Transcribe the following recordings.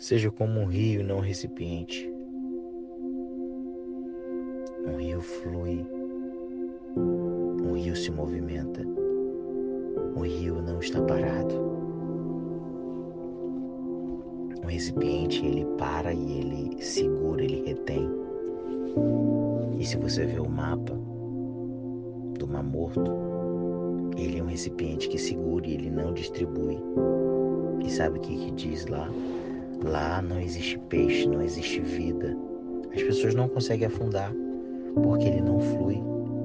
Seja como um rio, não um recipiente. Um rio flui, um rio se movimenta, um rio não está parado. Um recipiente ele para e ele segura, ele retém. E se você vê o mapa do Mar Morto, ele é um recipiente que segura e ele não distribui. E sabe o que, que diz lá? Lá não existe peixe, não existe vida. As pessoas não conseguem afundar porque ele não flui.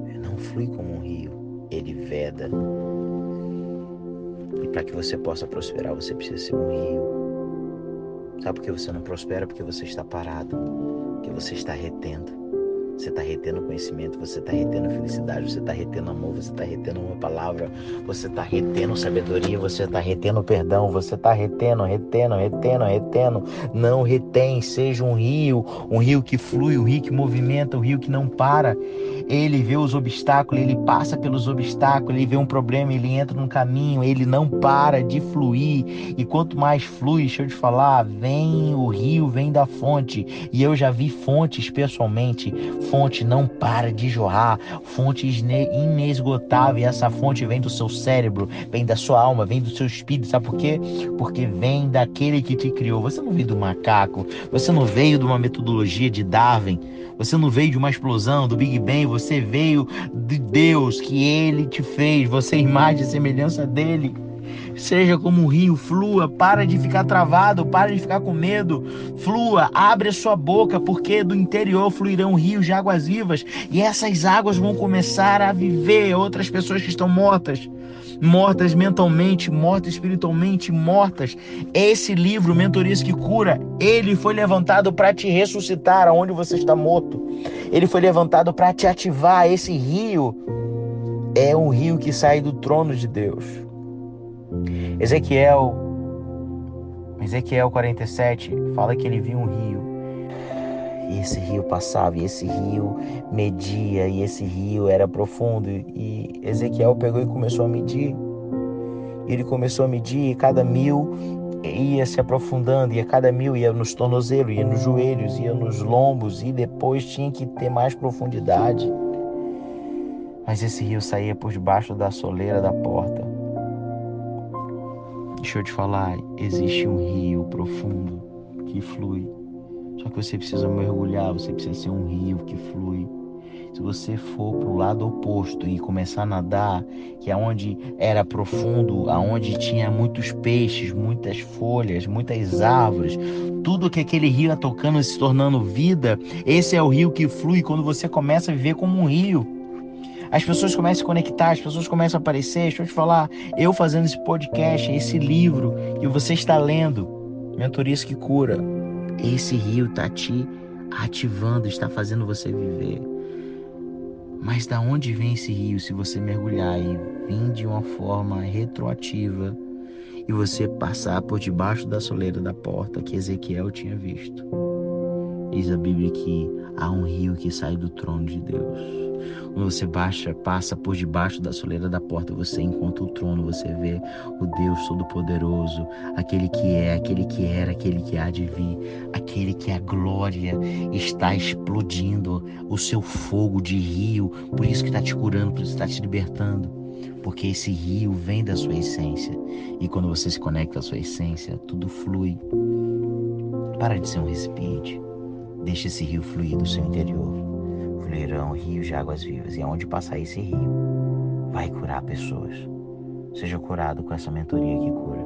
Ele não flui como um rio. Ele veda. E para que você possa prosperar, você precisa ser um rio. Sabe por que você não prospera? Porque você está parado, porque você está retendo. Você está retendo conhecimento, você está retendo felicidade, você está retendo amor, você está retendo uma palavra, você está retendo sabedoria, você está retendo perdão, você está retendo, retendo, retendo, retendo. Não retém, seja um rio, um rio que flui, um rio que movimenta, um rio que não para. Ele vê os obstáculos, ele passa pelos obstáculos, ele vê um problema, ele entra num caminho, ele não para de fluir. E quanto mais flui, deixa eu te falar, vem o rio, vem da fonte. E eu já vi fontes pessoalmente fonte não para de jorrar, fonte inesgotável, e essa fonte vem do seu cérebro, vem da sua alma, vem do seu espírito, sabe por quê? Porque vem daquele que te criou. Você não veio do macaco, você não veio de uma metodologia de Darwin, você não veio de uma explosão do Big Bang, você veio de Deus que ele te fez, você é imagem e semelhança dele. Seja como um rio, flua, para de ficar travado, para de ficar com medo. Flua, abre a sua boca, porque do interior fluirão rios de águas vivas. E essas águas vão começar a viver. Outras pessoas que estão mortas mortas mentalmente, mortas espiritualmente, mortas. Esse livro, Mentorias que Cura, ele foi levantado para te ressuscitar aonde você está morto. Ele foi levantado para te ativar. Esse rio é um rio que sai do trono de Deus. Ezequiel, Ezequiel 47 fala que ele viu um rio. E esse rio passava, e esse rio media, e esse rio era profundo. E Ezequiel pegou e começou a medir. Ele começou a medir, e cada mil ia se aprofundando, e a cada mil ia nos tornozelos, ia nos joelhos, ia nos lombos, e depois tinha que ter mais profundidade. Mas esse rio saía por debaixo da soleira da porta. Deixa eu te falar, existe um rio profundo que flui. Só que você precisa mergulhar, você precisa ser um rio que flui. Se você for para o lado oposto e começar a nadar, que é onde era profundo, aonde tinha muitos peixes, muitas folhas, muitas árvores, tudo que aquele rio ia tocando se tornando vida, esse é o rio que flui quando você começa a viver como um rio. As pessoas começam a se conectar, as pessoas começam a aparecer. Deixa eu te falar, eu fazendo esse podcast, esse livro que você está lendo, Mentorias que Cura, esse rio está te ativando, está fazendo você viver. Mas da onde vem esse rio se você mergulhar e vir de uma forma retroativa e você passar por debaixo da soleira da porta que Ezequiel tinha visto? Diz a Bíblia que há um rio que sai do trono de Deus. Quando você baixa, passa por debaixo da soleira da porta, você encontra o trono, você vê o Deus Todo-Poderoso, aquele que é, aquele que era, aquele que há de vir, aquele que a glória está explodindo, o seu fogo de rio, por isso que está te curando, por isso está te libertando. Porque esse rio vem da sua essência. E quando você se conecta à sua essência, tudo flui. Para de ser um recipiente. Deixe esse rio fluir do seu interior fluirão rios de águas vivas, e aonde passar esse rio, vai curar pessoas. Seja curado com essa mentoria que cura.